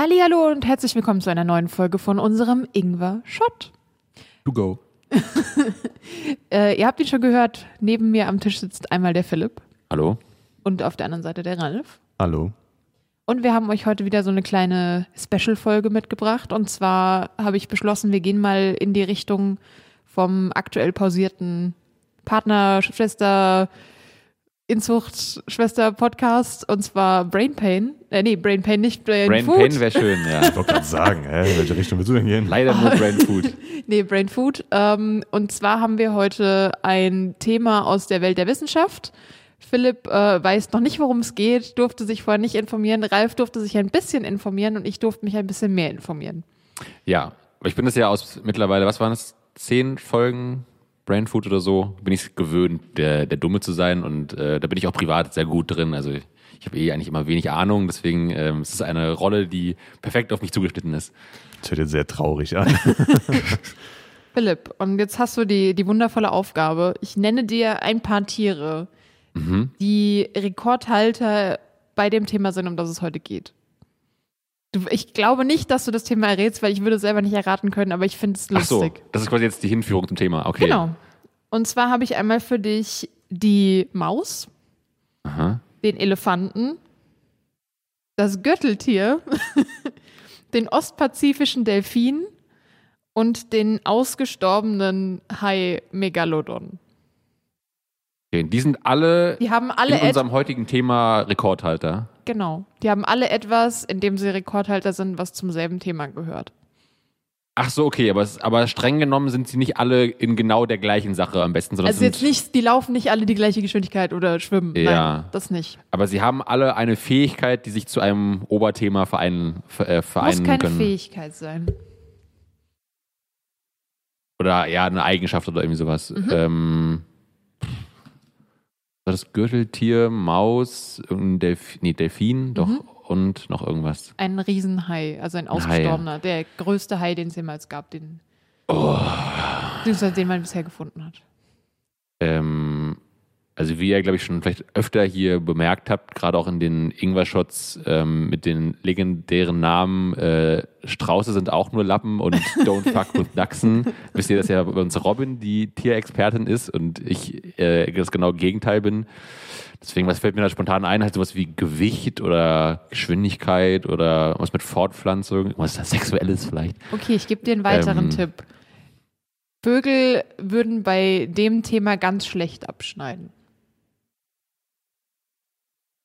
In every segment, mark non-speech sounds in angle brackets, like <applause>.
Hallo und herzlich willkommen zu einer neuen Folge von unserem Ingwer Shot. To go. <laughs> Äh, ihr habt ihn schon gehört, neben mir am Tisch sitzt einmal der Philipp Hallo? und auf der anderen Seite der Ralf. Hallo. Und wir haben euch heute wieder so eine kleine Special-Folge mitgebracht. Und zwar habe ich beschlossen, wir gehen mal in die Richtung vom aktuell pausierten Partner, Schwester, Inzucht, Schwester Podcast. Und zwar Brain Pain. Äh, nee, Brain Pain, nicht Brain, Brain Food. Pain wäre schön, ja. <laughs> Ich wollte gerade sagen, hä, in welche Richtung willst du denn gehen? Leider nur Brain <laughs> Food. Nee, Brain Food. Ähm, und zwar haben wir heute ein Thema aus der Welt der Wissenschaft. Philipp äh, weiß noch nicht, worum es geht, durfte sich vorher nicht informieren. Ralf durfte sich ein bisschen informieren und ich durfte mich ein bisschen mehr informieren. Ja, ich bin das ja aus mittlerweile, was waren das? Zehn Folgen Brain Food oder so, bin ich gewöhnt, der, der Dumme zu sein und äh, da bin ich auch privat sehr gut drin. Also ich, habe eh eigentlich immer wenig Ahnung, deswegen ähm, es ist es eine Rolle, die perfekt auf mich zugeschnitten ist. Das hört jetzt sehr traurig an. <laughs> Philipp, und jetzt hast du die, die wundervolle Aufgabe. Ich nenne dir ein paar Tiere, die Rekordhalter bei dem Thema sind, um das es heute geht. Du, ich glaube nicht, dass du das Thema errätst, weil ich würde es selber nicht erraten können, aber ich finde es Ach so, lustig. das ist quasi jetzt die Hinführung zum Thema. Okay. Genau. Und zwar habe ich einmal für dich die Maus, Aha. den Elefanten, das Gürteltier, <laughs> den ostpazifischen Delfin und den ausgestorbenen Hai Megalodon. Die sind alle Die haben alle in unserem heutigen Thema Rekordhalter. genau, die haben alle etwas, in dem sie Rekordhalter sind, was zum selben Thema gehört. Ach so, okay, aber, es- aber streng genommen sind sie nicht alle in genau der gleichen Sache am besten, sondern Also jetzt nicht, die laufen nicht alle die gleiche Geschwindigkeit oder schwimmen. Ja. Nein, das nicht. aber sie haben alle eine Fähigkeit, die sich zu einem Oberthema vereinen, ver- äh, Muss vereinen keine können. Fähigkeit sein. Oder ja, eine Eigenschaft oder irgendwie sowas. Mhm. Ähm, war das Gürteltier, Maus, irgendein Delf nee, Delfin, doch, Mhm. und noch irgendwas. Ein Riesenhai, also ein ausgestorbener, der größte Hai, den es jemals gab, den, Oh. den man bisher gefunden hat. Ähm, also wie ihr, glaube ich, schon vielleicht öfter hier bemerkt habt, gerade auch in den Ingwer-Shots ähm, mit den legendären Namen äh, Strauße sind auch nur Lappen und <laughs> Don't Fuck with Dachsen. Wisst ihr, dass ja bei uns Robin die Tierexpertin ist und ich äh, das genaue Gegenteil bin. Deswegen, was fällt mir da spontan ein? Halt sowas wie Gewicht oder Geschwindigkeit oder was mit Fortpflanzung, was Sexuelles vielleicht. Okay, ich gebe dir einen weiteren Ähm. Tipp. Vögel würden bei dem Thema ganz schlecht abschneiden.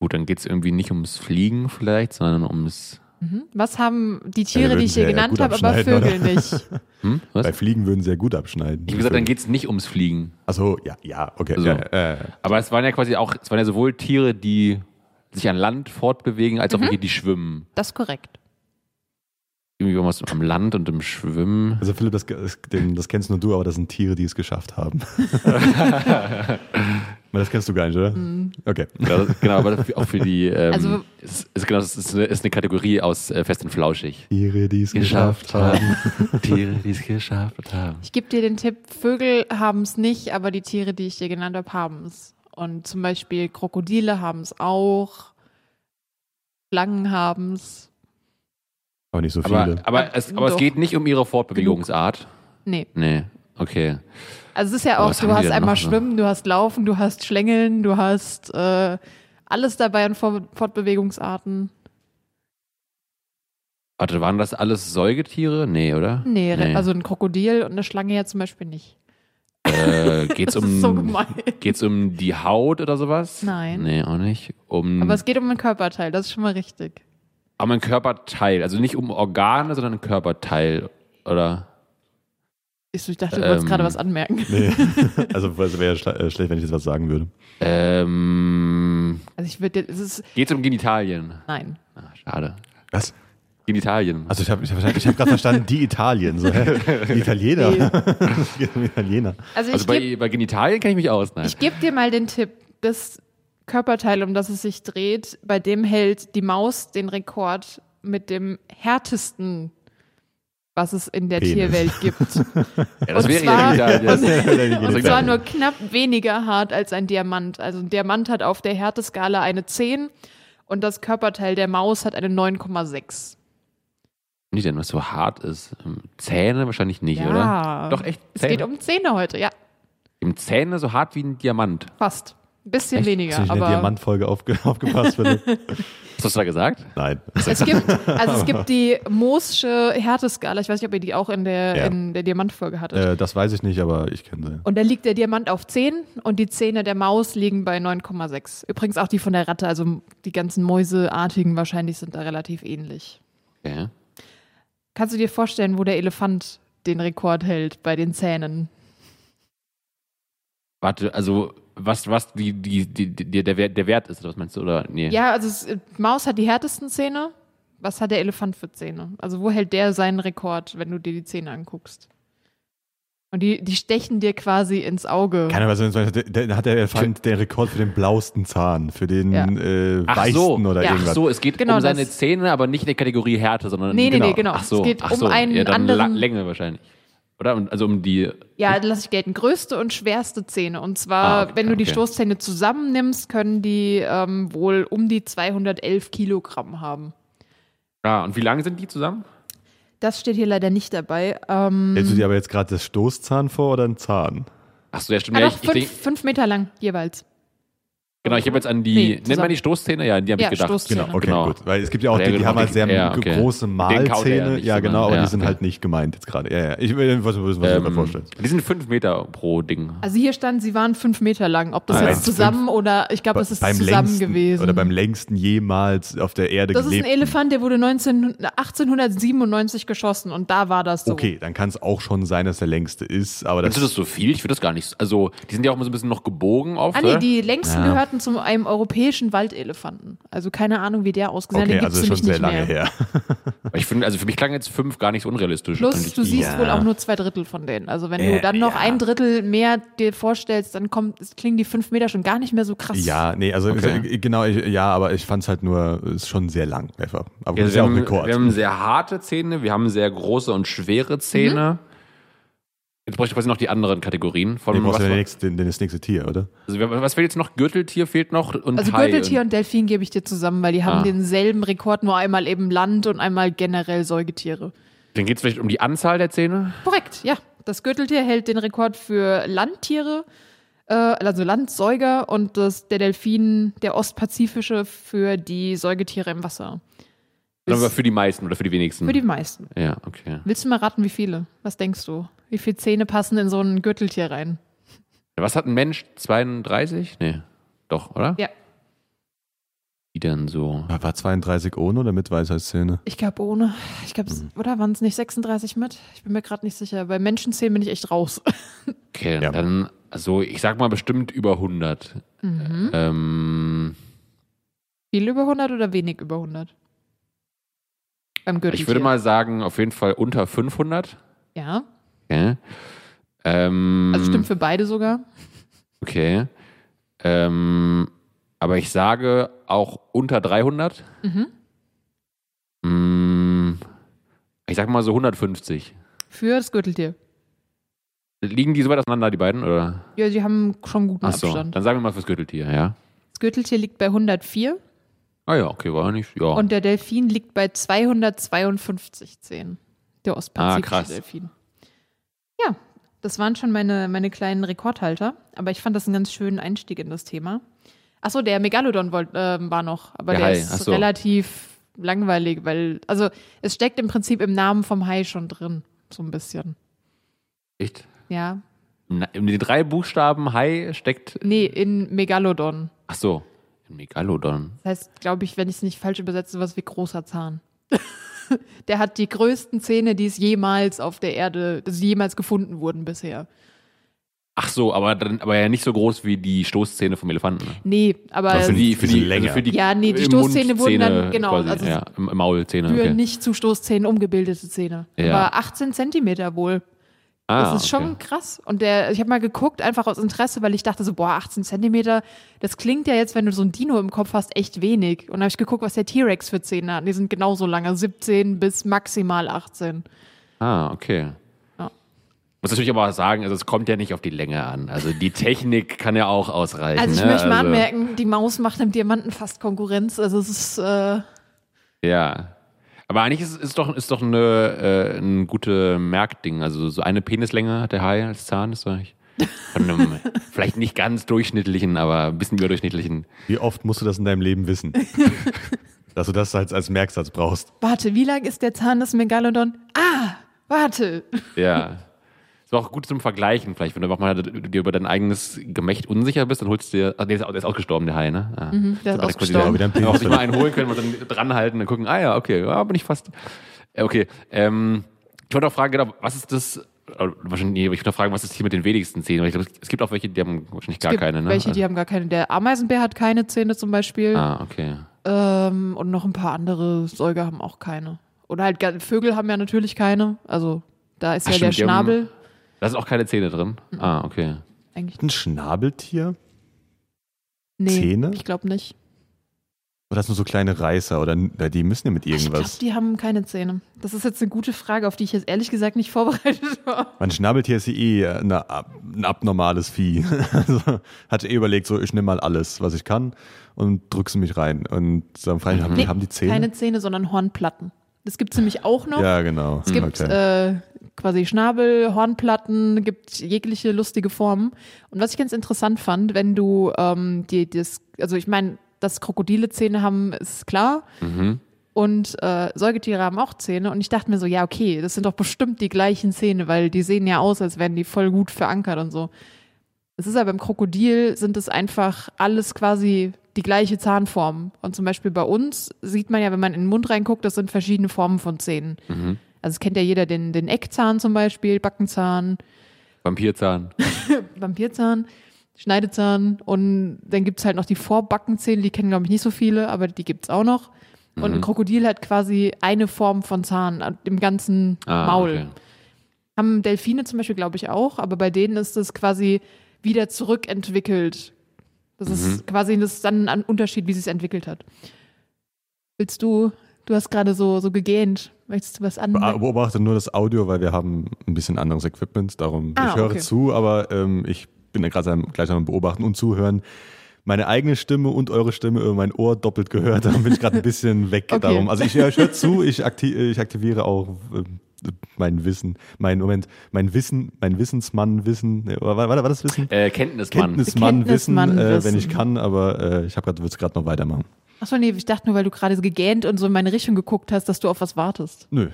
Gut, dann geht es irgendwie nicht ums Fliegen vielleicht, sondern ums Mhm. Was haben die Tiere, würden die ich hier genannt habe, aber Vögel nicht? <laughs> hm? Was? Bei Fliegen würden sehr gut abschneiden. Ich habe gesagt, dann geht es nicht ums Fliegen. Achso, ja, ja, okay. So. Ja, äh, Aber es waren ja quasi auch, es waren ja sowohl Tiere, die sich an Land fortbewegen, als auch welche, die schwimmen. Das ist korrekt. Irgendwie was am Land und im Schwimmen. also Philipp, das, das, kennst nur du, aber das sind Tiere, die es geschafft haben. <laughs> Das kennst du gar nicht, oder? Okay. Ja, das- genau, aber auch für die, ähm, Also- es ist, genau, das ist eine, ist eine Kategorie aus äh, Fest und Flauschig. Tiere, die es geschafft haben. <laughs> Tiere, die es geschafft haben. Ich gebe dir den Tipp, Vögel haben es nicht, aber die Tiere, die ich dir genannt habe, haben es. Und zum Beispiel Krokodile haben es auch. Schlangen haben es. Aber nicht so viele. Aber, aber, es, aber es geht nicht um ihre Fortbewegungsart. Nee. Nee, okay. Also es ist ja auch, du hast einmal noch so? Schwimmen, du hast Laufen, du hast Schlängeln, du hast äh, alles dabei an Fortbewegungsarten. Warte, waren das alles Säugetiere? Nee, oder? Nee, Nee. also ein Krokodil und eine Schlange ja zum Beispiel nicht. Äh, <laughs> geht's um, so geht's um die Haut oder sowas? Nein. Nee, auch nicht. Um, Aber es geht um ein Körperteil, das ist schon mal richtig. Um ein Körperteil. Also nicht um Organe, sondern ein Körperteil. Oder? Ich ich dachte, du wolltest Ähm. gerade was anmerken. Nee. <laughs> Also es wäre schla- äh, schlecht, wenn ich jetzt was sagen würde. Ähm, Also ich würde, es ist, geht's um Genitalien? nein. Ah, schade. Was? Genitalien. Also ich habe ich hab, ich hab gerade verstanden, die Italien. So? Die Italiener. Nee. <laughs> Es geht Italiener. Also also gebe bei, bei Genitalien kenne ich mich aus. Nein. ich geb dir mal den Tipp, das Körperteil, um das es sich dreht, bei dem hält die Maus den Rekord mit dem härtesten, was es in der Penis. Tierwelt gibt. <laughs> ja, das und wäre zwar- ja Genitalien. Und zwar nur <laughs> knapp weniger hart als ein Diamant. Also ein Diamant hat auf der Härteskala eine 10 und das Körperteil der Maus hat eine 9,6. Nicht denn, was so hart ist. Ähm, Zähne wahrscheinlich nicht, Ja. oder? Doch, echt? Es geht um Zähne heute, ja, Im Zähne so hart wie ein Diamant. fast. Ein bisschen Echt? weniger, du nicht in der aber Diamantfolge aufge <laughs> aufgepasst, Philipp? Was hast du da gesagt? Nein. es gibt, also es <laughs> gibt die Moossche Härteskala. Ich weiß nicht, ob ihr die auch in der, Ja. in der Diamantfolge hattet. äh, das weiß ich nicht, aber ich kenne sie. Und da liegt der Diamant auf 10 und die Zähne der Maus liegen bei 9,6. Übrigens auch die von der Ratte, also die ganzen Mäuseartigen wahrscheinlich sind da relativ ähnlich. Okay. Kannst du dir vorstellen, wo der Elefant den Rekord hält bei den Zähnen? Warte, also was, was die, die, die, die, der, Wert, der Wert ist, oder was meinst du? Oder nee. Ja, also es, Maus hat die härtesten Zähne. Was hat der Elefant für Zähne? Also wo hält der seinen Rekord, wenn du dir die Zähne anguckst? Und die, die stechen dir quasi ins Auge. Keine Ahnung, also, hat der Elefant den Rekord für den blausten Zahn, für den Ja. äh, Ach weichsten so, oder Ja. Ach irgendwas. so, es geht Genau um seine das. Zähne, aber nicht in der Kategorie Härte, sondern Nee, nee, Genau. nee, genau. Ach so, es geht ach um so. einen ja, dann anderen. Länge wahrscheinlich. Oder? Und- Also um die. Ja, lass ich gelten. Größte und schwerste Zähne. Und zwar, Ah, okay, wenn du die okay. Stoßzähne zusammennimmst, können die ähm, wohl um die 211 Kilogramm haben. Ah, und wie lang sind die zusammen? Das steht hier leider nicht dabei. Ähm, Stellst du dir aber jetzt gerade das Stoßzahn vor oder einen Zahn? Ach so, ja, stimmt. ah, Ja, doch, ich, ich fünf, denk, fünf Meter lang jeweils. Genau, ich habe jetzt an die. Nee, nennt man die Stoßzähne? Ja, an die habe Ja, ich gedacht. Stoßzähne. Genau, okay, Genau. gut. Weil es gibt ja auch die, die haben halt sehr ja, okay. große Mahlzähne. nicht, Ja, genau, aber ja, die sind okay. halt nicht gemeint jetzt gerade. Ja, ja. Ich will was du dir Ähm, vorstellst. die sind fünf Meter pro Ding. Also hier stand, sie waren fünf Meter lang. Ob das Ah, jetzt zusammen oder ich glaube, das ist beim zusammen längsten, gewesen. Oder beim längsten jemals auf der Erde das ist ein gelebten. Elefant, der wurde 19, 1897 geschossen und da war das so. Okay, dann kann es auch schon sein, dass der längste ist, aber das, du das so viel? Ich würde das gar nicht. so- Also, die sind ja auch immer so ein bisschen noch gebogen oft. Ah nee, die längsten Ja. Gehörten zu einem europäischen Waldelefanten. Also keine Ahnung, wie der ausgesehen hat. okay, Den also schon sehr lange mehr. her. <laughs> Ich finde, also für mich klang jetzt fünf gar nicht so unrealistisch. Plus, du siehst Ja. wohl auch nur zwei Drittel von denen. Also wenn Äh, du dann noch ja. ein Drittel mehr dir vorstellst, dann kommt, klingen die fünf Meter schon gar nicht mehr so krass. Ja, nee, also Okay. äh, genau, ich, ja, aber ich fand es halt nur, ist schon sehr lang einfach. Aber Ja, das ist ja auch haben, Rekord. wir haben sehr harte Zähne, wir haben sehr große und schwere Zähne. Jetzt bräuchte ich quasi noch die anderen Kategorien. Von Nee, brauchst was, war- nächste, den, das nächste Tier, oder? also, was fehlt jetzt noch? Gürteltier fehlt noch und Also Hai Gürteltier und Delfin gebe ich dir zusammen, weil die haben Ah. denselben Rekord, nur einmal eben Land und einmal generell Säugetiere. Dann geht es vielleicht um die Anzahl der Zähne. Korrekt, ja. Das Gürteltier hält den Rekord für Landtiere, äh, also Landsäuger und das, der Delfin, der ostpazifische, für die Säugetiere im Wasser. Aber für die meisten oder für die wenigsten. Für die meisten. ja, okay. Willst du mal raten, wie viele? Was denkst du? Wie viele Zähne passen in so ein Gürteltier rein? Was hat ein Mensch? 32? Nee. Doch, oder? Ja. Wie denn so? War 32 ohne oder mit Weisheitszähne? Ich glaube ohne. Ich glaube, Mhm. oder waren es nicht 36 mit? Ich bin mir gerade nicht sicher. Bei Menschenzähnen bin ich echt raus. <laughs> Okay, Ja. dann, also ich sag mal bestimmt über 100. Mhm. Ähm, Viel über 100 oder wenig über 100? Beim Gürteltier. ich würde mal sagen, auf jeden Fall unter 500. Ja, Okay. Ähm, also stimmt für beide sogar. Okay. Ähm, aber ich sage auch unter 300. Mhm. Mm, ich sag mal so 150. Für das Gürteltier. Liegen die so weit auseinander, die beiden? Oder? Ja, sie haben schon guten Achso, Abstand. dann sagen wir mal fürs Gürteltier, ja. Das Gürteltier liegt bei 104 Ah ja, okay, war nicht. Ja. und der Delfin liegt bei 252 Zähnen. Der ostpazifische Ah, krass. Delfin. Ja, das waren schon meine, meine kleinen Rekordhalter, aber ich fand das einen ganz schönen Einstieg in das Thema. Achso, der Megalodon wollt, ähm, war noch, aber Der der, Hai, ist so. relativ langweilig, weil, also es steckt im Prinzip im Namen vom Hai schon drin, so ein bisschen. Echt? Ja. Na, In den drei Buchstaben Hai steckt. Nee, in Megalodon. Ach so, ein Megalodon. Das heißt, glaube ich, wenn ich es nicht falsch übersetze, was wie großer Zahn. <laughs> <laughs> der hat die größten Zähne, die es jemals auf der Erde, die jemals gefunden wurden bisher. Ach so, aber, dann, aber ja nicht so groß wie die Stoßzähne vom Elefanten. ne? Nee, aber Aber für die, für die, länger. also für die Ja, nee, die Stoßzähne wurden dann- genau, quasi, also ja, Maulzähne. für Okay. nicht zu Stoßzähnen umgebildete Zähne. Ja. Aber 18 Zentimeter wohl. Ah, Das ist schon okay. krass. Und der, ich habe mal geguckt, einfach aus Interesse, weil ich dachte so, boah, 18 Zentimeter, das klingt ja jetzt, wenn du so ein Dino im Kopf hast, echt wenig. Und dann habe ich geguckt, was der T-Rex für Zähne hat. Die sind genauso lange, 17 bis maximal 18. Ah, okay. Ja. Muss natürlich aber auch sagen, also es kommt ja nicht auf die Länge an. Also die Technik <laughs> kann ja auch ausreichen. Also ich ne? möchte mal also, anmerken, die Maus macht dem Diamanten fast Konkurrenz. Also es ist, äh, Ja. Aber eigentlich ist es doch, ist doch eine, äh, ein gute Merkding. Also so eine Penislänge hat der Hai als Zahn, ist doch eigentlich von einem <laughs> vielleicht nicht ganz durchschnittlichen, aber ein bisschen überdurchschnittlichen. Wie oft musst du das in deinem Leben wissen? <laughs> Dass du das als, als Merksatz brauchst. Warte, wie lang ist der Zahn des Megalodon? Ah, warte. Ja. <laughs> Ist auch gut zum Vergleichen, vielleicht, wenn du auch mal dir über dein eigenes Gemächt unsicher bist, dann holst du dir. Ach, nee, der ist ausgestorben, der Hai, ne? Ah. Mhm, der ist er ausgestorben. wieder ein Auch sich mal einen holen können und dann dranhalten und gucken, ah ja, okay, ja, bin ich fast. Okay. Ähm, ich wollte auch fragen, genau, was ist das? äh, Wahrscheinlich, nee, ich wollte auch fragen, was ist hier mit den wenigsten Zähnen? Weil ich glaube, es gibt auch welche, die haben wahrscheinlich gar es gibt keine, ne? welche, die haben gar keine. Der Ameisenbär hat keine Zähne zum Beispiel. ah, okay. Ähm, und noch ein paar andere Säuger haben auch keine. Oder halt Vögel haben ja natürlich keine. Also da ist Ach, ja der stimmt, haben- Schnabel Da sind auch keine Zähne drin. Mhm. Ah, okay. eigentlich. Ein Schnabeltier? Nee, Zähne? Ich glaube nicht. Oder das nur so kleine Reißer? Oder die müssen ja mit Ich glaube, irgendwas. die haben keine Zähne. Das ist jetzt eine gute Frage, auf die ich jetzt ehrlich gesagt nicht <laughs> vorbereitet war. Ein Schnabeltier ist ja eh eine, ein abnormales Vieh. <laughs> Also hat eh überlegt, so ich nehme mal alles, was ich kann und drück's in mich rein. Und dann frage ich, haben, die, haben die Zähne? Keine Zähne, sondern Hornplatten. Das gibt es nämlich auch noch. Ja, genau. Es gibt okay. äh, quasi Schnabel, Hornplatten, gibt jegliche lustige Formen. Und was ich ganz interessant fand, wenn du ähm, die, das, also ich meine, dass Krokodile Zähne haben, ist klar. Mhm. Und äh, Säugetiere haben auch Zähne. Und ich dachte mir so, ja, okay, das sind doch bestimmt die gleichen Zähne, weil die sehen ja aus, als wären die voll gut verankert und so. Es ist aber beim Krokodil sind es einfach alles quasi die gleiche Zahnform. Und zum Beispiel bei uns sieht man ja, wenn man in den Mund reinguckt, das sind verschiedene Formen von Zähnen. Mhm. Also es kennt ja jeder den, den Eckzahn zum Beispiel, Backenzahn, Vampirzahn. <laughs> Vampirzahn, Schneidezahn und dann gibt's halt noch die Vorbackenzähne, die kennen glaube ich nicht so viele, aber die gibt's auch noch. Und Mhm. ein Krokodil hat quasi eine Form von Zahn im ganzen Ah, Maul. okay. Haben Delfine zum Beispiel, glaube ich, auch, aber bei denen ist es quasi wieder zurückentwickelt. Das Mhm. ist quasi das ist dann ein Unterschied, wie sie es entwickelt hat. Willst du, du hast gerade so, so gegähnt. Möchtest du was anmerken? Beobachte nur das Audio, weil wir haben ein bisschen anderes Equipment. Darum, Ah, ich höre okay. zu, aber ähm, ich bin ja gerade gleich am Beobachten und Zuhören. Meine eigene Stimme und eure Stimme über mein Ohr doppelt gehört. <laughs> Darum bin ich gerade ein bisschen weg. Okay. Darum. Also ich, ich höre zu, ich, akti ich aktiviere auch ähm, mein Wissen, mein Moment, mein Wissen, mein Wissensmann Wissen. Nee, War, war, das Wissen? Äh, Kenntnismann. Kenntnismann Wissen, Kenntnismann äh, Wissen. wenn ich kann, aber äh, ich habe gerade, würde es gerade noch weitermachen. Achso, nee, ich dachte nur, weil du gerade so gegähnt und so in meine Richtung geguckt hast, dass du auf was wartest. Nö,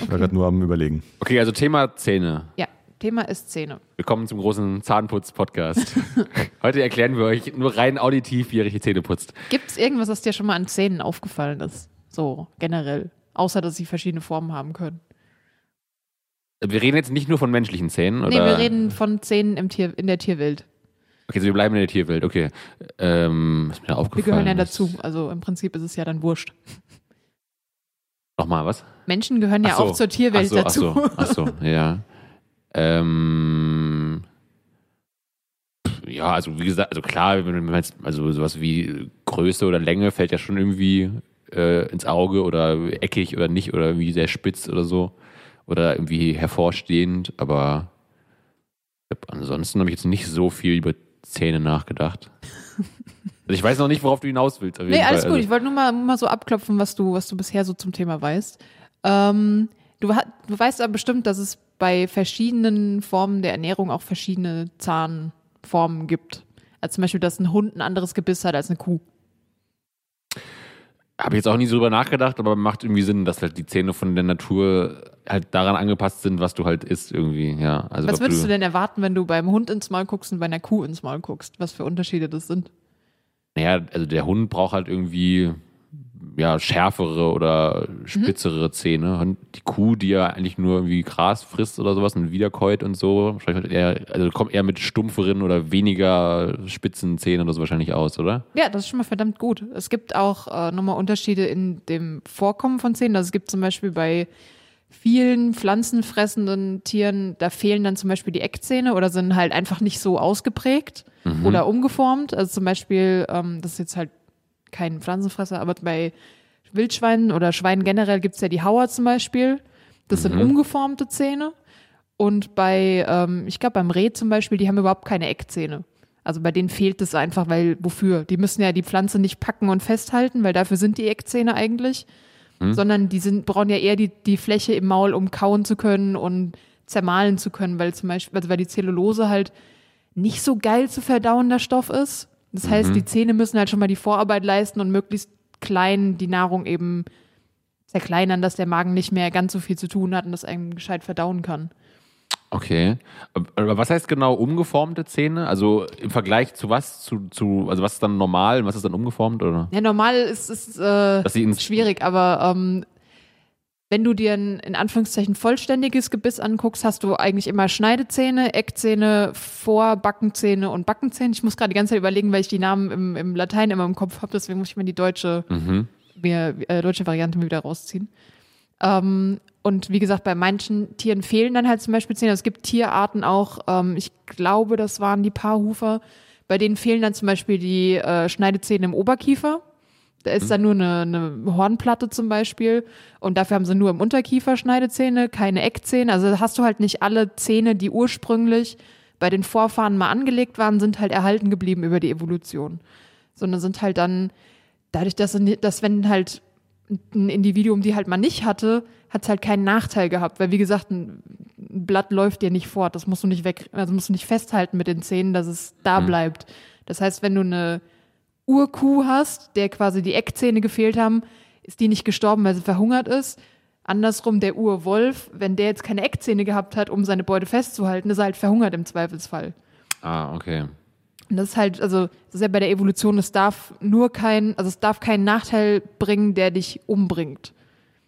ich war gerade nur am überlegen. Okay, also Thema Zähne. Ja, Thema ist Zähne. Willkommen zum großen Zahnputz-Podcast. <laughs> Heute erklären wir euch nur rein auditiv, wie ihr richtig Zähne putzt. Gibt es irgendwas, was dir schon mal an Zähnen aufgefallen ist? So, generell. Außer, dass sie verschiedene Formen haben können. Wir reden jetzt nicht nur von menschlichen Zähnen, oder? Nee, wir reden von Zähnen im Tier, in der Tierwelt. Okay, so wir bleiben in der Tierwelt, okay. Ähm, was mir da Wir aufgefallen gehören ja ist- dazu. Also im Prinzip ist es ja dann wurscht. <laughs> Nochmal, was? Menschen gehören ja so. auch zur Tierwelt ach so, dazu. Ach so, ach so, ja. Ähm, ja, also wie gesagt, also klar, wenn man jetzt, also sowas wie Größe oder Länge fällt ja schon irgendwie äh, ins Auge oder eckig oder nicht oder wie sehr spitz oder so. Oder irgendwie hervorstehend, aber ansonsten habe ich jetzt nicht so viel über Zähne nachgedacht. <laughs> Also ich weiß noch nicht, worauf du hinaus willst. Nee, alles Fall. gut. Also, Ich wollte nur mal, mal so abklopfen, was du, was du bisher so zum Thema weißt. Ähm, du, du weißt aber bestimmt, dass es bei verschiedenen Formen der Ernährung auch verschiedene Zahnformen gibt. Also zum Beispiel, dass ein Hund ein anderes Gebiss hat als eine Kuh. Habe ich jetzt auch nie so drüber nachgedacht, aber macht irgendwie Sinn, dass halt die Zähne von der Natur halt daran angepasst sind, was du halt isst irgendwie, ja. Also Was würdest du denn erwarten, wenn du beim Hund ins Maul guckst und bei einer Kuh ins Maul guckst? Was für Unterschiede das sind? Naja, also der Hund braucht halt irgendwie ja, schärfere oder spitzere Zähne. Und die Kuh, die ja eigentlich nur irgendwie Gras frisst oder sowas und wiederkäut und so, eher, also kommt eher mit stumpferen oder weniger spitzen Zähnen oder so wahrscheinlich aus, oder? Ja, das ist schon mal verdammt gut. Es gibt auch äh, nochmal Unterschiede in dem Vorkommen von Zähnen. Also es gibt zum Beispiel bei vielen pflanzenfressenden Tieren, da fehlen dann zum Beispiel die Eckzähne oder sind halt einfach nicht so ausgeprägt oder umgeformt. Also zum Beispiel, ähm, das ist jetzt halt kein Pflanzenfresser, aber bei Wildschweinen oder Schweinen generell gibt's ja die Hauer zum Beispiel. Das sind umgeformte Zähne. Und bei, ähm, ich glaube, beim Reh zum Beispiel, die haben überhaupt keine Eckzähne. Also bei denen fehlt es einfach, weil wofür? Die müssen ja die Pflanze nicht packen und festhalten, weil dafür sind die Eckzähne eigentlich. sondern die sind, brauchen ja eher die, die Fläche im Maul, um kauen zu können und zermahlen zu können, weil zum Beispiel, also weil die Zellulose halt nicht so geil zu verdauender Stoff ist. Das heißt, die Zähne müssen halt schon mal die Vorarbeit leisten und möglichst klein die Nahrung eben zerkleinern, dass der Magen nicht mehr ganz so viel zu tun hat und das einem gescheit verdauen kann. Okay. Aber was heißt genau umgeformte Zähne? Also im Vergleich zu was? Zu, zu, also was ist dann normal und was ist dann umgeformt? Oder? Ja, normal ist es äh, ins- schwierig, aber ähm, wenn du dir ein in Anführungszeichen vollständiges Gebiss anguckst, hast du eigentlich immer Schneidezähne, Eckzähne, Vor-, Backenzähne und Backenzähne. Ich muss gerade die ganze Zeit überlegen, weil ich die Namen im, im Latein immer im Kopf habe, deswegen muss ich mir die deutsche, Mhm. mir, äh, deutsche Variante mir wieder rausziehen. Ähm, und wie gesagt, bei manchen Tieren fehlen dann halt zum Beispiel Zähne. Es gibt Tierarten auch, ähm, ich glaube, das waren die Paarhufer, bei denen fehlen dann zum Beispiel die äh, Schneidezähne im Oberkiefer. Da ist dann nur eine, eine Hornplatte zum Beispiel und dafür haben sie nur im Unterkiefer Schneidezähne, keine Eckzähne. Also hast du halt nicht alle Zähne, die ursprünglich bei den Vorfahren mal angelegt waren, sind halt erhalten geblieben über die Evolution. Sondern sind halt dann, dadurch, dass, dass wenn halt ein Individuum die halt mal nicht hatte, hat es halt keinen Nachteil gehabt, weil wie gesagt, ein Blatt läuft dir nicht fort, das musst du nicht weg, also musst du nicht festhalten mit den Zähnen, dass es da bleibt. Das heißt, wenn du eine Urkuh hast, der quasi die Eckzähne gefehlt haben, ist die nicht gestorben, weil sie verhungert ist. Andersrum der Urwolf, wenn der jetzt keine Eckzähne gehabt hat, um seine Beute festzuhalten, ist er halt verhungert im Zweifelsfall. Ah, okay. Und das ist halt, also, das ist ja bei der Evolution, es darf nur kein, also es darf keinen Nachteil bringen, der dich umbringt.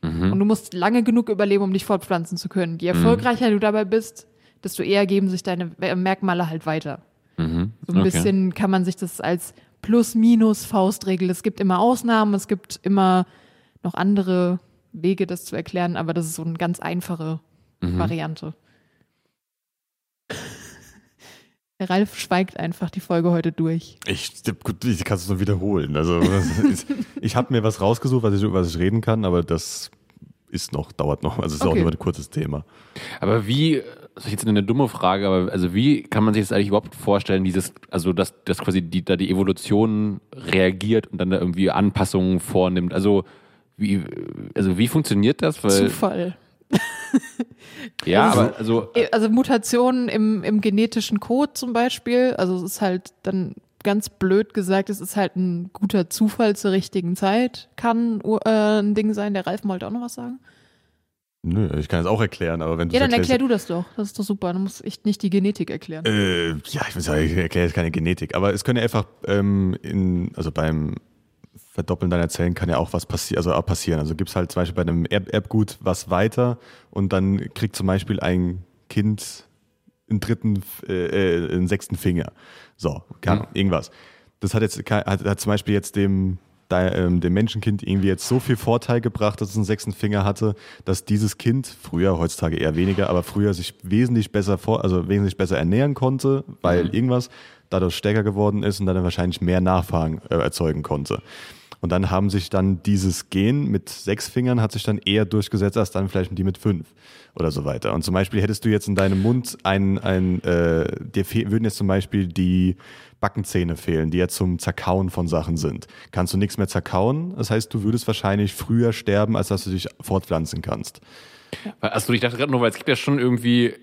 Und du musst lange genug überleben, um dich fortpflanzen zu können. Je erfolgreicher du dabei bist, desto eher geben sich deine Merkmale halt weiter. Mhm. So ein Okay. bisschen kann man sich das als Plus-Minus-Faustregel. Es gibt immer Ausnahmen, es gibt immer noch andere Wege, das zu erklären, aber das ist so eine ganz einfache Mhm. Variante. Der Ralf schweigt einfach die Folge heute durch. Ich, gut, ich kann es nur wiederholen. Also ich, ich habe mir was rausgesucht, was ich, über was ich reden kann, aber das ist noch, dauert noch. Also es ist auch Okay. nur ein kurzes Thema. Aber wie, das ist jetzt eine dumme Frage, aber also wie kann man sich das eigentlich überhaupt vorstellen, dieses, also dass, dass quasi die, da die Evolution reagiert und dann da irgendwie Anpassungen vornimmt? Also wie, also wie funktioniert das? Weil, Zufall. <laughs> ja, Also- aber also Also Mutationen im, im genetischen Code zum Beispiel, also es ist halt dann ganz blöd gesagt, es ist halt ein guter Zufall zur richtigen Zeit, kann äh, ein Ding sein. Der Ralf wollte auch noch was sagen. Nö, ich kann es auch erklären, aber wenn du Ja, dann erklär du das doch. Das ist doch super. Dann muss ich nicht die Genetik erklären. Äh, ja, ich will sagen, ich erkläre jetzt keine Genetik, aber es können ja einfach ähm, in, also beim Verdoppeln deiner Zellen kann ja auch was passi also auch passieren. Also gibt es halt zum Beispiel bei einem Erb Erbgut was weiter und dann kriegt zum Beispiel ein Kind einen dritten, äh, äh, einen sechsten Finger. So, kann, Mhm. irgendwas. Das hat jetzt hat, hat zum Beispiel jetzt dem ähm, dem Menschenkind irgendwie jetzt so viel Vorteil gebracht, dass es einen sechsten Finger hatte, dass dieses Kind früher, heutzutage eher weniger, aber früher sich wesentlich besser vor, also wesentlich besser ernähren konnte, weil irgendwas dadurch stärker geworden ist und dann wahrscheinlich mehr Nachfahren äh, erzeugen konnte. Und dann haben sich dann dieses Gen mit sechs Fingern hat sich dann eher durchgesetzt als dann vielleicht die mit fünf oder so weiter. Und zum Beispiel hättest du jetzt in deinem Mund ein, ein äh, dir würden jetzt zum Beispiel die Backenzähne fehlen, die ja zum Zerkauen von Sachen sind. Kannst du nichts mehr zerkauen? Das heißt, du würdest wahrscheinlich früher sterben, als dass du dich fortpflanzen kannst. Achso, ich dachte gerade nur, weil es gibt ja schon irgendwie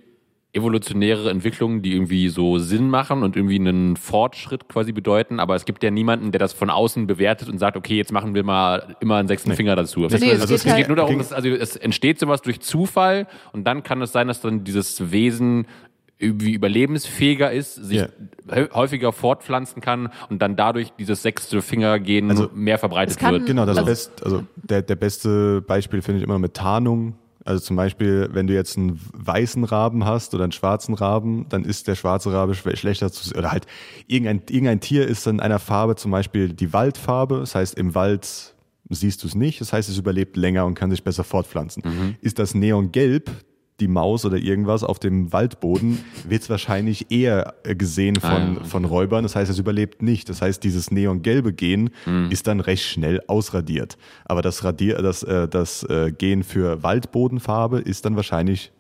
evolutionäre Entwicklungen, die irgendwie so Sinn machen und irgendwie einen Fortschritt quasi bedeuten, aber es gibt ja niemanden, der das von außen bewertet und sagt, okay, jetzt machen wir mal immer einen sechsten Finger dazu. Nee, also es geht halt- nur darum, dass also es entsteht sowas durch Zufall und dann kann es sein, dass dann dieses Wesen irgendwie überlebensfähiger ist, sich hä- häufiger fortpflanzen kann und dann dadurch dieses sechste Fingergen Also, mehr verbreitet wird. Genau, das Also- best, also der, der beste Beispiel finde ich immer mit Tarnung. Also zum Beispiel, wenn du jetzt einen weißen Raben hast oder einen schwarzen Raben, dann ist der schwarze Rabe schlechter zu oder halt irgendein, irgendein Tier ist in einer Farbe, zum Beispiel die Waldfarbe. Das heißt, im Wald siehst du es nicht. Das heißt, es überlebt länger und kann sich besser fortpflanzen. Ist das Neongelb, die Maus oder irgendwas auf dem Waldboden, wird es wahrscheinlich eher äh, gesehen von, Ah, ja, von Räubern. Das heißt, es überlebt nicht. Das heißt, dieses neongelbe Gen ist dann recht schnell ausradiert. Aber das, Radier, das, äh, das äh, Gen für Waldbodenfarbe ist dann wahrscheinlich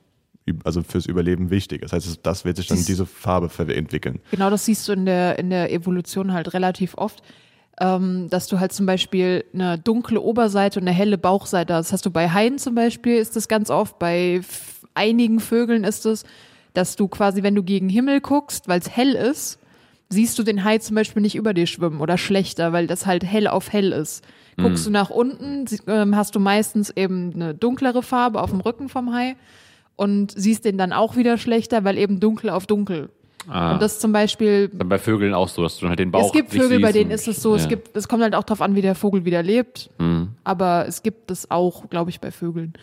also fürs Überleben wichtig. Das heißt, es- das wird sich dann Dies- diese Farbe entwickeln. Genau das siehst du in der, in der Evolution halt relativ oft. ähm, dass du halt zum Beispiel eine dunkle Oberseite und eine helle Bauchseite hast. Das hast du bei Haien zum Beispiel, ist das ganz oft, bei einigen Vögeln ist es, dass du quasi, wenn du gegen Himmel guckst, weil es hell ist, siehst du den Hai zum Beispiel nicht über dir schwimmen oder schlechter, weil das halt hell auf hell ist. Guckst du nach unten, ähm, hast du meistens eben eine dunklere Farbe auf dem Rücken vom Hai und siehst den dann auch wieder schlechter, weil eben dunkel auf dunkel. Ah. Und das zum Beispiel Dann bei Vögeln auch so, dass du halt den Bauch es gibt Vögel, bei denen ist es so, es ja. gibt, es kommt halt auch drauf an, wie der Vogel wieder lebt. Mhm. Aber es gibt es auch, glaube ich, bei Vögeln.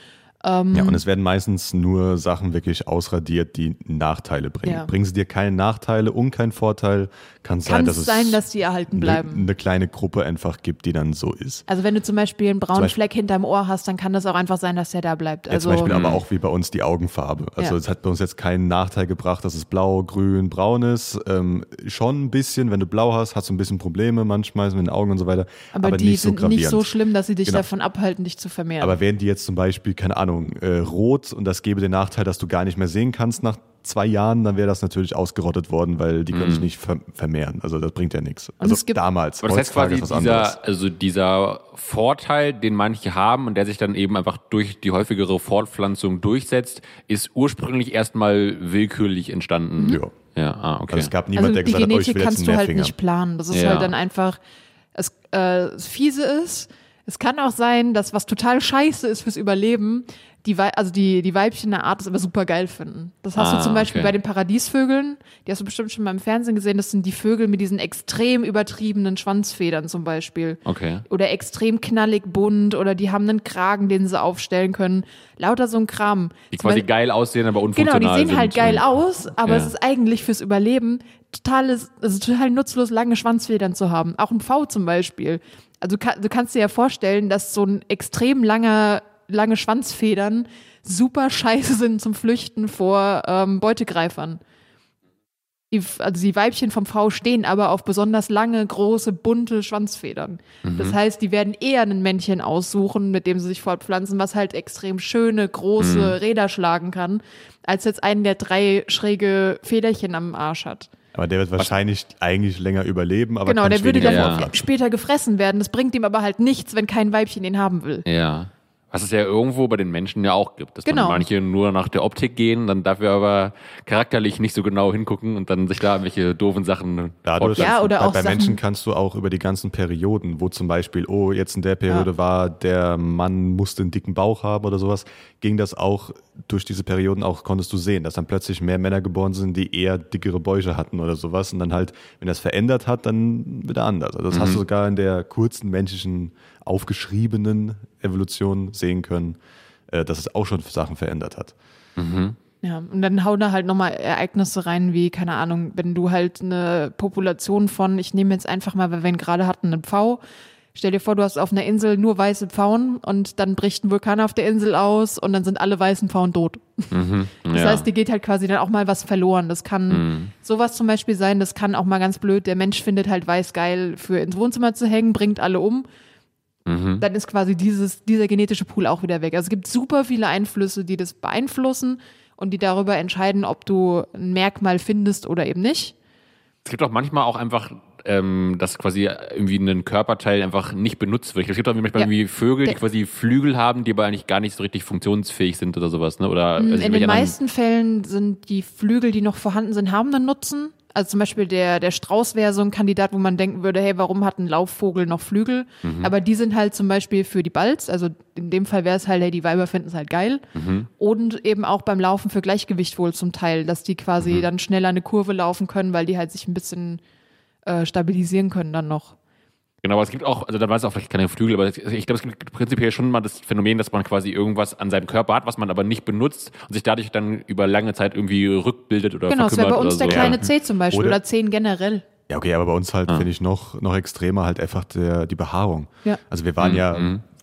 Ja, und es werden meistens nur Sachen wirklich ausradiert, die Nachteile bringen. Ja. Bringen sie dir keine Nachteile und keinen Vorteil, kann es sein, dass es sein, dass die erhalten eine, bleiben. eine kleine Gruppe einfach gibt, die dann so ist. Also wenn du zum Beispiel einen braunen Beispiel- Fleck hinterm Ohr hast, dann kann das auch einfach sein, dass der da bleibt. Ja, Also zum Beispiel aber auch wie bei uns die Augenfarbe. Also Ja. es hat bei uns jetzt keinen Nachteil gebracht, dass es blau, grün, braun ist. Ähm, schon ein bisschen, wenn du blau hast, hast du ein bisschen Probleme manchmal mit den Augen und so weiter. aber, aber die nicht so sind gravierend. nicht so schlimm, dass sie dich Genau. davon abhalten, dich zu vermehren. Aber wären die jetzt zum Beispiel, keine Ahnung, äh, rot und das gäbe den Nachteil, dass du gar nicht mehr sehen kannst nach zwei Jahren, dann wäre das natürlich ausgerottet worden, weil die können sich nicht ver vermehren. Also das bringt ja nichts. Also es gibt- damals. Aber das heißt quasi, was anderes. dieser, also dieser Vorteil, den manche haben und der sich dann eben einfach durch die häufigere Fortpflanzung durchsetzt, ist ursprünglich erstmal willkürlich entstanden. Ja. Ja, ah, okay. Also es gab niemand, also der die gesagt hat, oh, ich Genetik will jetzt kannst du halt nicht planen. Das ist Ja. halt dann einfach, es, äh, das Fiese ist, es kann auch sein, dass was total scheiße ist fürs Überleben, die, Wei- also die, die Weibchen der Art es aber super geil finden. Das hast Ah, du zum Beispiel okay. bei den Paradiesvögeln, die hast du bestimmt schon mal im Fernsehen gesehen, das sind die Vögel mit diesen extrem übertriebenen Schwanzfedern zum Beispiel. okay. Oder extrem knallig bunt oder die haben einen Kragen, den sie aufstellen können. Lauter so ein Kram. Die Zum quasi Beispiel- geil aussehen, aber Genau, unfunktional die sehen sind. halt geil aus, aber Ja. es ist eigentlich fürs Überleben totales, also total nutzlos, lange Schwanzfedern zu haben. Auch ein Pfau zum Beispiel. Also du, kann, du kannst dir ja vorstellen, dass so ein extrem langer, lange Schwanzfedern super scheiße sind zum Flüchten vor ähm, Beutegreifern. Die, also die Weibchen vom Pfau stehen aber auf besonders lange, große, bunte Schwanzfedern. Das heißt, die werden eher ein Männchen aussuchen, mit dem sie sich fortpflanzen, was halt extrem schöne, große Räder schlagen kann, als jetzt einen, der drei schräge Federchen am Arsch hat. Aber der wird wahrscheinlich eigentlich länger überleben, aber genau, kann der würde dann Ja. später gefressen werden. Das bringt ihm aber halt nichts, wenn kein Weibchen ihn haben will. Ja. Was es ja irgendwo bei den Menschen ja auch gibt, dass Genau. man manche nur nach der Optik gehen, dann dafür aber charakterlich nicht so genau hingucken und dann sich da irgendwelche doofen Sachen Dadurch, Ja, oder bei, auch bei Sachen- Menschen kannst du auch über die ganzen Perioden, wo zum Beispiel, oh, jetzt in der Periode Ja. war, der Mann musste einen dicken Bauch haben oder sowas, ging das auch durch diese Perioden auch, konntest du sehen, dass dann plötzlich mehr Männer geboren sind, die eher dickere Bäuche hatten oder sowas. Und dann halt, wenn das verändert hat, dann wieder anders. Also das hast du sogar in der kurzen menschlichen, aufgeschriebenen Evolution sehen können, äh, dass es auch schon Sachen verändert hat. Ja, und dann hauen da halt nochmal Ereignisse rein, wie, keine Ahnung, wenn du halt eine Population von, ich nehme jetzt einfach mal, weil wir ihn gerade hatten, einen Pfau. Stell dir vor, du hast auf einer Insel nur weiße Pfauen und dann bricht ein Vulkan auf der Insel aus und dann sind alle weißen Pfauen tot. <laughs> Das ja. heißt, dir geht halt quasi dann auch mal was verloren. Das kann Mhm. sowas zum Beispiel sein, das kann auch mal ganz blöd, der Mensch findet halt weiß geil für ins Wohnzimmer zu hängen, bringt alle um. Mhm. Dann ist quasi dieses, dieser genetische Pool auch wieder weg. Also es gibt super viele Einflüsse, die das beeinflussen und die darüber entscheiden, ob du ein Merkmal findest oder eben nicht. Es gibt auch manchmal auch einfach, ähm, dass quasi irgendwie ein Körperteil einfach nicht benutzt wird. Es gibt auch manchmal Ja. irgendwie Vögel, die quasi Flügel haben, die aber eigentlich gar nicht so richtig funktionsfähig sind oder sowas, ne? Oder also In den meisten Fällen sind die Flügel, die noch vorhanden sind, haben einen Nutzen. Also zum Beispiel der, der Strauß wäre so ein Kandidat, wo man denken würde, hey, warum hat ein Laufvogel noch Flügel? Mhm. Aber die sind halt zum Beispiel für die Balz, also in dem Fall wäre es halt, hey, die Weiber finden es halt geil. Mhm. Und eben auch beim Laufen für Gleichgewicht wohl zum Teil, dass die quasi Mhm. dann schneller eine Kurve laufen können, weil die halt sich ein bisschen äh, stabilisieren können dann noch. Genau, aber es gibt auch, also da war es auch vielleicht keine Flügel, aber ich glaube, es gibt prinzipiell schon mal das Phänomen, dass man quasi irgendwas an seinem Körper hat, was man aber nicht benutzt und sich dadurch dann über lange Zeit irgendwie rückbildet oder Genau, es wäre bei uns der so. kleine C zum Beispiel Oder- oder, Zehen generell. Ja, okay, aber bei uns halt Ah. finde ich noch, noch extremer halt einfach der, die Behaarung. Ja. Also wir waren Mhm. ja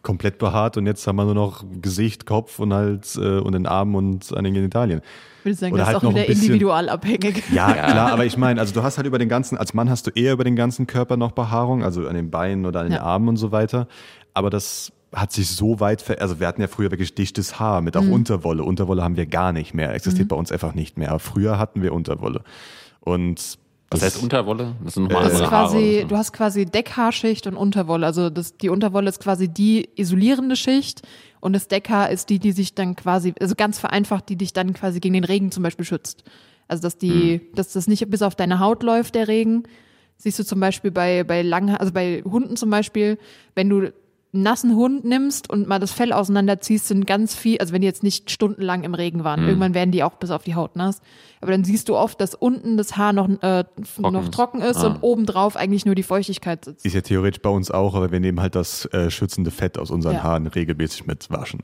komplett behaart und jetzt haben wir nur noch Gesicht, Kopf und halt äh, und den Armen und an den Genitalien. Ich würde sagen, Oder das halt ist noch auch wieder bisschen- individual abhängig. <laughs> Ja, klar, aber ich meine, also du hast halt über den ganzen, als Mann hast du eher über den ganzen Körper noch Behaarung, also an den Beinen oder an den Ja. Armen und so weiter. Aber das hat sich so weit ver also wir hatten ja früher wirklich dichtes Haar mit auch Mhm. Unterwolle. Unterwolle haben wir gar nicht mehr, existiert bei uns einfach nicht mehr. Aber früher hatten wir Unterwolle. Und Was heißt Unterwolle? Das sind Äh, nochmal ist andere quasi, so. du hast quasi Deckhaarschicht und Unterwolle. Also das, die Unterwolle ist quasi die isolierende Schicht und das Deckhaar ist die, die sich dann quasi, also ganz vereinfacht, die dich dann quasi gegen den Regen zum Beispiel schützt. Also dass die, dass das nicht bis auf deine Haut läuft, der Regen. Siehst du zum Beispiel bei, bei langen, also bei Hunden zum Beispiel, wenn du nassen Hund nimmst und mal das Fell auseinanderziehst, sind ganz viel, also wenn die jetzt nicht stundenlang im Regen waren, irgendwann werden die auch bis auf die Haut nass. Aber dann siehst du oft, dass unten das Haar noch, äh, noch ist. trocken ist Ah. und obendrauf eigentlich nur die Feuchtigkeit sitzt. Ist ja theoretisch bei uns auch, aber wir nehmen halt das äh, schützende Fett aus unseren Ja. Haaren regelmäßig mit waschen.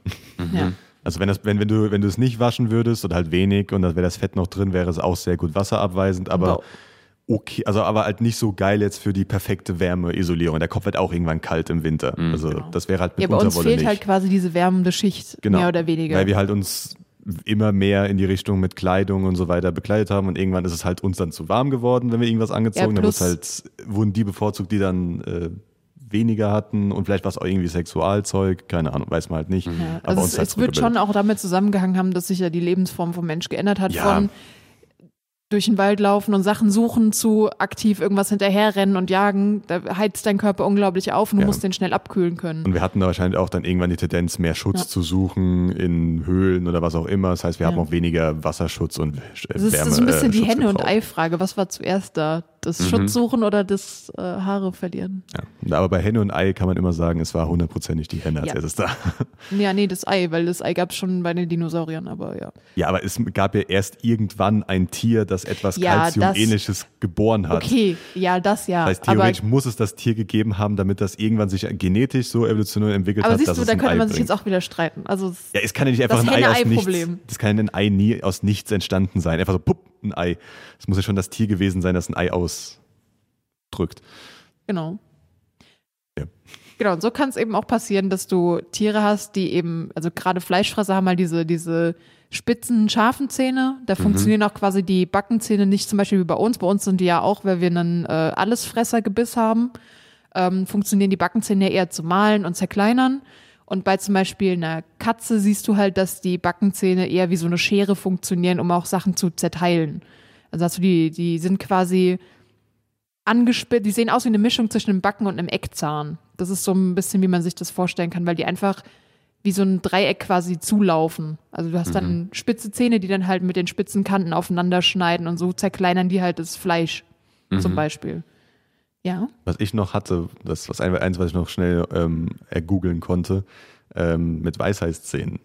Ja. Also wenn das, wenn, wenn du, wenn du es nicht waschen würdest oder halt wenig und dann wäre das Fett noch drin, wäre es auch sehr gut wasserabweisend, aber Wow. Okay, also aber halt nicht so geil jetzt für die perfekte Wärmeisolierung. Der Kopf wird auch irgendwann kalt im Winter. Also das wäre halt mit Ja, bei uns Unterwolle fehlt nicht. halt quasi diese wärmende Schicht, Genau. mehr oder weniger. Weil wir halt uns immer mehr in die Richtung mit Kleidung und so weiter bekleidet haben und irgendwann ist es halt uns dann zu warm geworden, wenn wir irgendwas angezogen Ja, haben. Dann plus- halt, wurden die bevorzugt, die dann äh, weniger hatten und vielleicht war es auch irgendwie Sexualzeug, keine Ahnung, weiß man halt nicht. ja. Aber Also uns es, es wird schon auch damit zusammengehangen haben, dass sich ja die Lebensform vom Mensch geändert hat, Ja. von durch den Wald laufen und Sachen suchen zu aktiv irgendwas hinterherrennen und jagen. Da heizt dein Körper unglaublich auf und du Ja. musst den schnell abkühlen können. Und wir hatten da wahrscheinlich auch dann irgendwann die Tendenz, mehr Schutz Ja. zu suchen in Höhlen oder was auch immer. Das heißt, wir Ja. haben auch weniger Wasserschutz und äh, Das ist, Wärme. ist ein bisschen äh, die Henne- und. Ei-Frage. Was war zuerst da? Das Schutz suchen oder das äh, Haare verlieren? Ja. Aber bei Henne und Ei kann man immer sagen, es war hundertprozentig die Henne als Ja. erstes da. <laughs> Ja, nee, das Ei, weil das Ei gab es schon bei den Dinosauriern, aber ja. Ja, aber es gab ja erst irgendwann ein Tier, das etwas Ja, Calcium-ähnliches geboren hat. Okay, ja, das ja. Das heißt, aber theoretisch muss es das Tier gegeben haben, damit das irgendwann sich genetisch so evolutionär entwickelt aber hat, siehst dass du, es da könnte Ei man sich bringt. jetzt auch wieder streiten. Also es- Ja, es kann ja nicht einfach ein Ei aus nichts. Das kann ein Ei nie aus nichts entstanden sein. Einfach so, pupp, ein Ei. Es muss ja schon das Tier gewesen sein, das ein Ei ausdrückt. Genau. Ja. Genau, und so kann es eben auch passieren, dass du Tiere hast, die eben, also gerade Fleischfresser haben mal diese, diese spitzen, scharfen Zähne. Da funktionieren auch quasi die Backenzähne nicht zum Beispiel wie bei uns. Bei uns sind die ja auch, weil wir einen äh, Allesfressergebiss haben, ähm, funktionieren die Backenzähne ja eher zu malen und zerkleinern. Und bei zum Beispiel einer Katze siehst du halt, dass die Backenzähne eher wie so eine Schere funktionieren, um auch Sachen zu zerteilen. Also hast du die, die sind quasi angespitzt, die sehen aus wie eine Mischung zwischen einem Backen und einem Eckzahn. Das ist so ein bisschen, wie man sich das vorstellen kann, weil die einfach wie so ein Dreieck quasi zulaufen. Also du hast dann spitze Zähne, die dann halt mit den spitzen Kanten aufeinander schneiden und so zerkleinern die halt das Fleisch zum Beispiel. Ja. Was ich noch hatte, das was ein- eins, was ich noch schnell ähm, ergoogeln konnte, ähm, mit Weisheitszähnen.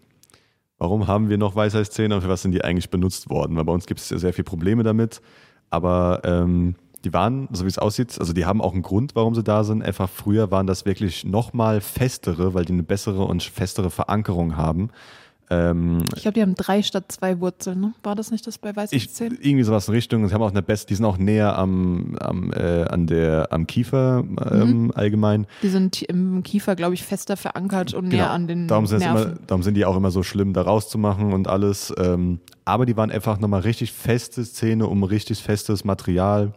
Warum haben wir noch Weisheitszähne und für was sind die eigentlich benutzt worden? Weil bei uns gibt es sehr viele Probleme damit, aber ähm, die waren, so wie es aussieht, also die haben auch einen Grund, warum sie da sind. Einfach früher waren das wirklich nochmal festere, weil die eine bessere und festere Verankerung haben. Ähm, Ich glaube, die haben drei statt zwei Wurzeln, ne? War das nicht das bei ich, Weisheitszähnen? irgendwie sowas in Richtung. Sie haben auch eine best, die sind auch näher am, am, äh, an der, am Kiefer ähm, allgemein. Die sind im Kiefer, glaube ich, fester verankert und Genau. näher an den darum, sind Nerven. immer, darum sind die auch immer so schlimm, da rauszumachen und alles. Ähm, aber die waren einfach nochmal richtig feste Zähne, um richtig festes Material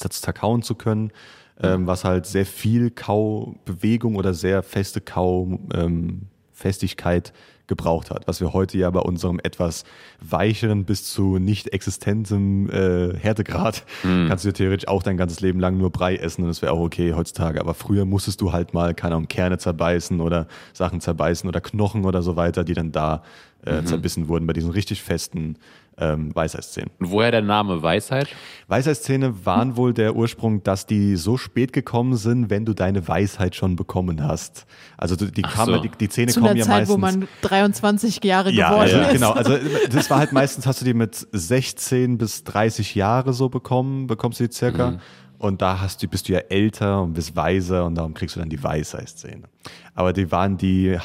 das zerkauen zu können, ähm, was halt sehr viel Kaubewegung oder sehr feste Kaufestigkeit gebraucht hat, was wir heute ja bei unserem etwas weicheren bis zu nicht existentem äh, Härtegrad kannst du theoretisch auch dein ganzes Leben lang nur Brei essen und das wäre auch okay heutzutage. Aber früher musstest du halt mal, keine Ahnung, Kerne zerbeißen oder Sachen zerbeißen oder Knochen oder so weiter, die dann da äh, zerbissen wurden bei diesen richtig festen ähm, Weisheitszähnen. Und woher der Name Weisheit? Weisheitszähne waren wohl der Ursprung, dass die so spät gekommen sind, wenn du deine Weisheit schon bekommen hast. Also die, kamen, so. die, die Zähne Zu kommen einer ja Zeit, meistens. wo man 23 Jahre ja, geworden ja, ist. genau. Also <laughs> das war halt meistens, hast du die mit 16 bis 30 Jahre so bekommen, bekommst du die circa. Und da hast du, bist du ja älter und bist weiser und darum kriegst du dann die Weisheitszähne. Aber die waren die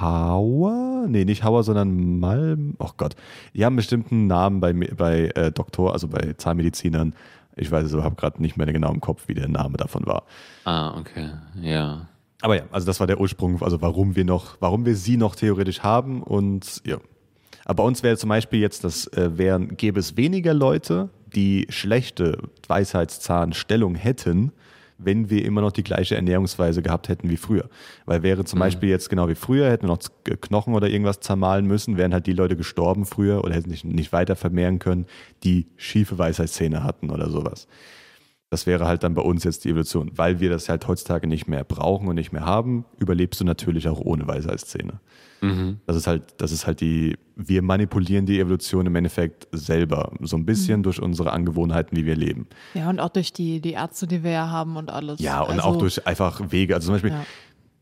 Hauer? Nee, nicht Hauer, sondern Malm. Oh Gott. Die haben bestimmt einen Namen bei, bei äh, Doktor, also bei Zahnmedizinern. Ich weiß es, aber habe gerade nicht mehr genau im Kopf, wie der Name davon war. Ah, okay. Ja. Aber ja, also das war der Ursprung, also warum wir noch, warum wir sie noch theoretisch haben und ja. Aber bei uns wäre zum Beispiel jetzt, das äh, wären, gäbe es weniger Leute, die schlechte Weisheitszahnstellung hätten, wenn wir immer noch die gleiche Ernährungsweise gehabt hätten wie früher. Weil wäre zum Mhm. Beispiel jetzt genau wie früher, hätten wir noch Z- Knochen oder irgendwas zermahlen müssen, wären halt die Leute gestorben früher oder hätten sich nicht weiter vermehren können, die schiefe Weisheitszähne hatten oder sowas. Das wäre halt dann bei uns jetzt die Evolution. Weil wir das halt heutzutage nicht mehr brauchen und nicht mehr haben, überlebst du natürlich auch ohne Weisheitszähne. Mhm. Das ist halt, das ist halt die, wir manipulieren die Evolution im Endeffekt selber, so ein Mhm. bisschen durch unsere Angewohnheiten, wie wir leben. Ja, und auch durch die, die Ärzte, die wir ja haben und alles. Ja, und also, auch durch einfach Wege. Also zum Beispiel, Ja.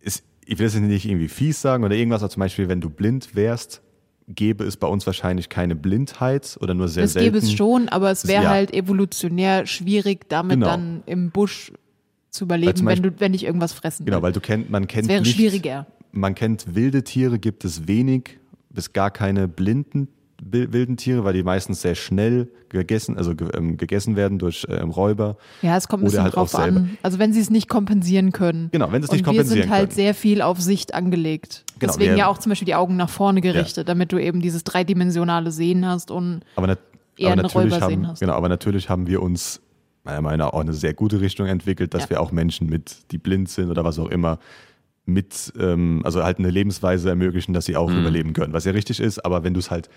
ist, ich will es nicht irgendwie fies sagen oder irgendwas, aber zum Beispiel, wenn du blind wärst, gäbe es bei uns wahrscheinlich keine Blindheit oder nur sehr Das selten. gäbe es schon, aber es wäre Ja. halt evolutionär schwierig, damit Genau. dann im Busch zu überleben, zum wenn Beispiel- du, wenn dich irgendwas fressen Genau, will. weil du kennt, man kennt Es wäre nicht, schwieriger. Man kennt wilde Tiere, gibt es wenig bis gar keine blinden wilden Tiere, weil die meistens sehr schnell gegessen, also ähm, gegessen werden durch ähm, Räuber. Ja, es kommt ein bisschen halt drauf an. Also wenn sie es nicht kompensieren können. Genau, wenn sie es nicht und wir kompensieren sind halt können. sehr viel auf Sicht angelegt. Genau, Deswegen wir- ja auch zum Beispiel die Augen nach vorne gerichtet, damit du eben dieses dreidimensionale Sehen hast und Aber, nat Eher aber natürlich Räuber sehen haben, hast. genau, aber natürlich haben wir uns meiner Meinung nach auch eine sehr gute Richtung entwickelt, dass Ja. wir auch Menschen mit, die blind sind oder was auch immer, mit, ähm, also halt eine Lebensweise ermöglichen, dass sie auch Mhm. überleben können. Was ja richtig ist, aber wenn du es halt,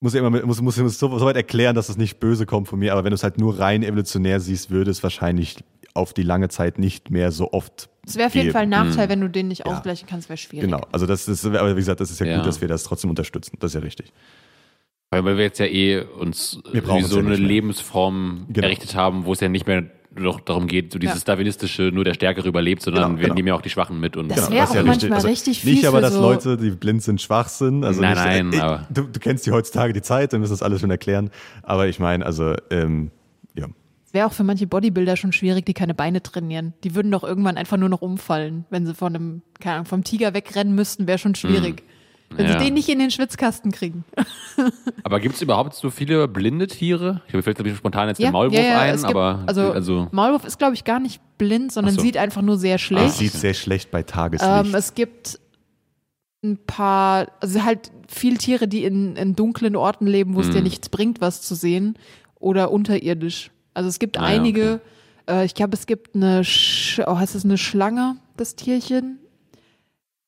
muss ja immer, mit- muss, muss, muss so, so weit erklären, dass es nicht böse kommt von mir, aber wenn du es halt nur rein evolutionär siehst, würde es wahrscheinlich auf die lange Zeit nicht mehr so oft es wäre auf jeden geben. Fall ein Nachteil, wenn du den nicht Ja. ausgleichen kannst, wäre schwierig. Genau, also das ist, aber wie gesagt, das ist ja, Ja. gut, dass wir das trotzdem unterstützen. Das ist ja richtig. Weil wir jetzt ja eh uns so ja eine. Lebensform Genau. errichtet haben, wo es ja nicht mehr doch darum geht, so dieses Ja. darwinistische, nur der Stärkere überlebt, sondern Genau, wir genau. nehmen ja auch die Schwachen mit. Und Das Genau, wäre was auch ja manchmal also richtig Nicht fies aber, dass so- Leute, die blind sind, schwach sind. Also Nein, nicht, nein, äh, aber- du, du kennst die heutzutage die Zeit, wir müssen das alles schon erklären. Aber ich meine, also, ähm, ja. Es wäre auch für manche Bodybuilder schon schwierig, die keine Beine trainieren. Die würden doch irgendwann einfach nur noch umfallen, wenn sie von einem, keine Ahnung, vom Tiger wegrennen müssten, wäre schon schwierig. Wenn Hm. Ja. sie den nicht in den Schwitzkasten kriegen. <laughs> Aber gibt es überhaupt so viele blinde Tiere? Ich mir fällt natürlich spontan jetzt Ja, der Maulwurf ja, ja, ein, gibt- aber also, also Maulwurf ist, glaube ich, gar nicht blind, sondern so. sieht einfach nur sehr Es schlecht. sieht sehr schlecht bei Tageslicht. Ähm, es gibt ein paar, also halt viel Tiere, die in, in dunklen Orten leben, wo es Mhm. dir nichts bringt, was zu sehen, oder unterirdisch. Also es gibt Ah ja, einige, äh, ich glaube, es gibt eine, Sch oh, heißt es eine Schlange, das Tierchen?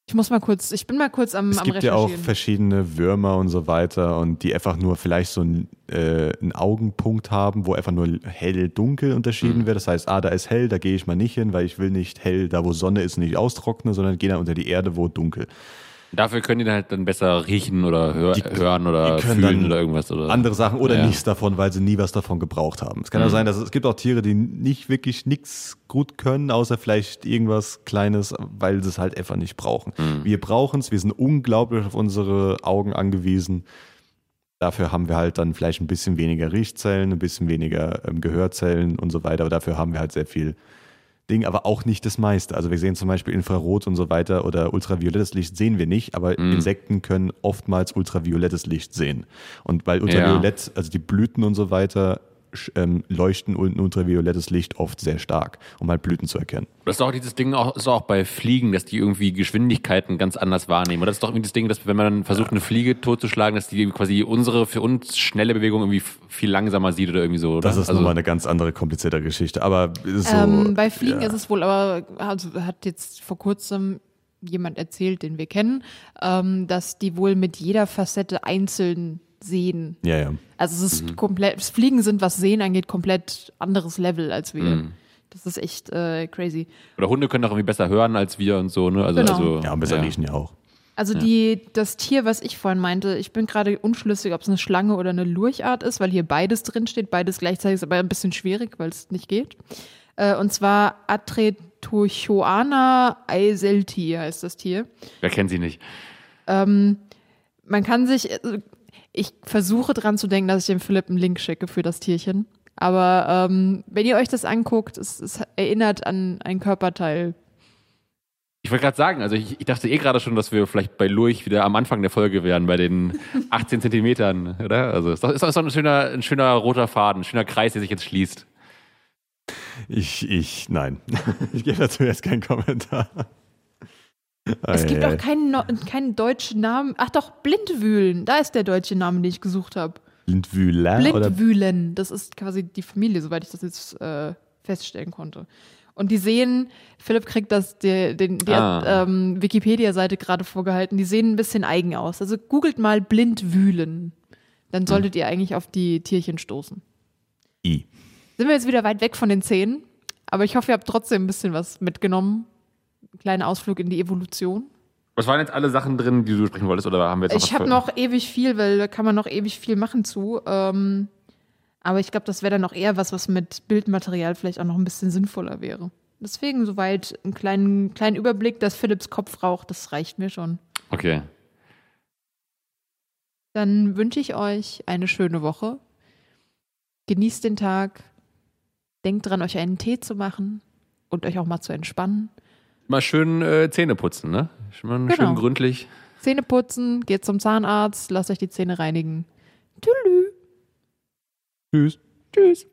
Ich muss mal kurz, ich bin mal kurz am, es am gibt ja auch verschiedene Würmer und so weiter und die einfach nur vielleicht so einen, äh, einen Augenpunkt haben, wo einfach nur hell-dunkel unterschieden Mhm. wird. Das heißt, ah, da ist hell, da gehe ich mal nicht hin, weil ich will nicht hell, da wo Sonne ist, nicht austrocknen, sondern gehe dann unter die Erde, wo dunkel. Dafür können die dann halt dann besser riechen oder hör, Die- hören oder fühlen oder irgendwas. Oder andere Sachen oder Ja. nichts davon, weil sie nie was davon gebraucht haben. Es kann ja Mhm. sein, dass es, es gibt auch Tiere, die nicht wirklich nichts gut können, außer vielleicht irgendwas Kleines, weil sie es halt einfach nicht brauchen. Mhm. Wir brauchen es, wir sind unglaublich auf unsere Augen angewiesen. Dafür haben wir halt dann vielleicht ein bisschen weniger Riechzellen, ein bisschen weniger ähm, Gehörzellen und so weiter, aber dafür haben wir halt sehr viel Ding, aber auch nicht das meiste. Also wir sehen zum Beispiel Infrarot und so weiter oder ultraviolettes Licht sehen wir nicht, aber Mhm. Insekten können oftmals ultraviolettes Licht sehen. Und weil Ultraviolett, also die Blüten und so weiter, ähm, leuchten un- ultraviolettes Licht oft sehr stark, um halt Blüten zu erkennen. Das ist doch dieses Ding auch, ist auch bei Fliegen, dass die irgendwie Geschwindigkeiten ganz anders wahrnehmen. Oder das ist doch irgendwie das Ding, dass wenn man versucht, eine Fliege totzuschlagen, dass die quasi unsere für uns schnelle Bewegung irgendwie viel langsamer sieht oder irgendwie so. Oder? Das ist also, nochmal eine ganz andere, komplizierte Geschichte. Aber so, ähm, bei Fliegen ja. ist es wohl, aber also hat jetzt vor kurzem jemand erzählt, den wir kennen, ähm, dass die wohl mit jeder Facette einzeln sehen. Ja, ja. Also es Mhm. ist komplett, das Fliegen sind, was Sehen angeht, komplett anderes Level als wir. Mhm. Das ist echt äh, crazy. Oder Hunde können auch irgendwie besser hören als wir und so. Ne? Also, Genau. also, Ja, und besser riechen ja auch. Also die, das Tier, was ich vorhin meinte, ich bin gerade unschlüssig, ob es eine Schlange oder eine Lurchart ist, weil hier beides drin steht, beides gleichzeitig ist aber ein bisschen schwierig, weil es nicht geht. Äh, und zwar Atretochoana eiselti heißt das Tier. Wer kennt sie nicht? Man kann sich, äh, ich versuche dran zu denken, dass ich dem Philipp einen Link schicke für das Tierchen. Aber ähm, wenn ihr euch das anguckt, es, es erinnert an ein Körperteil. Ich wollte gerade sagen, also ich, ich dachte eh gerade schon, dass wir vielleicht bei Lurch wieder am Anfang der Folge wären, bei den <laughs> 18 Zentimetern, oder? Also ist doch, ist doch so ein schöner, ein schöner roter Faden, ein schöner Kreis, der sich jetzt schließt. Ich, ich, nein. <laughs> ich gebe dazu jetzt keinen Kommentar. <laughs> Es gibt auch keinen, keinen deutschen Namen. Ach doch, Blindwühlen. Da ist der deutsche Name, den ich gesucht habe. Blindwühler oder Blindwühlen. Das ist quasi die Familie, soweit ich das jetzt äh, feststellen konnte. Und die sehen, Philipp kriegt das die, den, die Ah. ähm, Wikipedia-Seite gerade vorgehalten, die sehen ein bisschen eigen aus. Also googelt mal blind wühlen. Dann solltet ihr eigentlich auf die Tierchen stoßen. I. Sind wir jetzt wieder weit weg von den Zähnen, aber ich hoffe, ihr habt trotzdem ein bisschen was mitgenommen. Ein kleiner Ausflug in die Evolution. Was waren jetzt alle Sachen drin, die du sprechen wolltest? Oder haben wir jetzt Ich habe noch ewig viel, weil da kann man noch ewig viel machen zu. Ähm, aber ich glaube, das wäre dann noch eher was, was mit Bildmaterial vielleicht auch noch ein bisschen sinnvoller wäre. Deswegen soweit einen kleinen, kleinen Überblick, dass Philips Kopf raucht, das reicht mir schon. Okay. Dann wünsche ich euch eine schöne Woche. Genießt den Tag. Denkt dran, euch einen Tee zu machen und euch auch mal zu entspannen. Mal schön äh, Zähne putzen, ne? Mal Genau. schön gründlich. Zähne putzen, geht zum Zahnarzt, lasst euch die Zähne reinigen. Tschüss. Tschüss. Tschüss.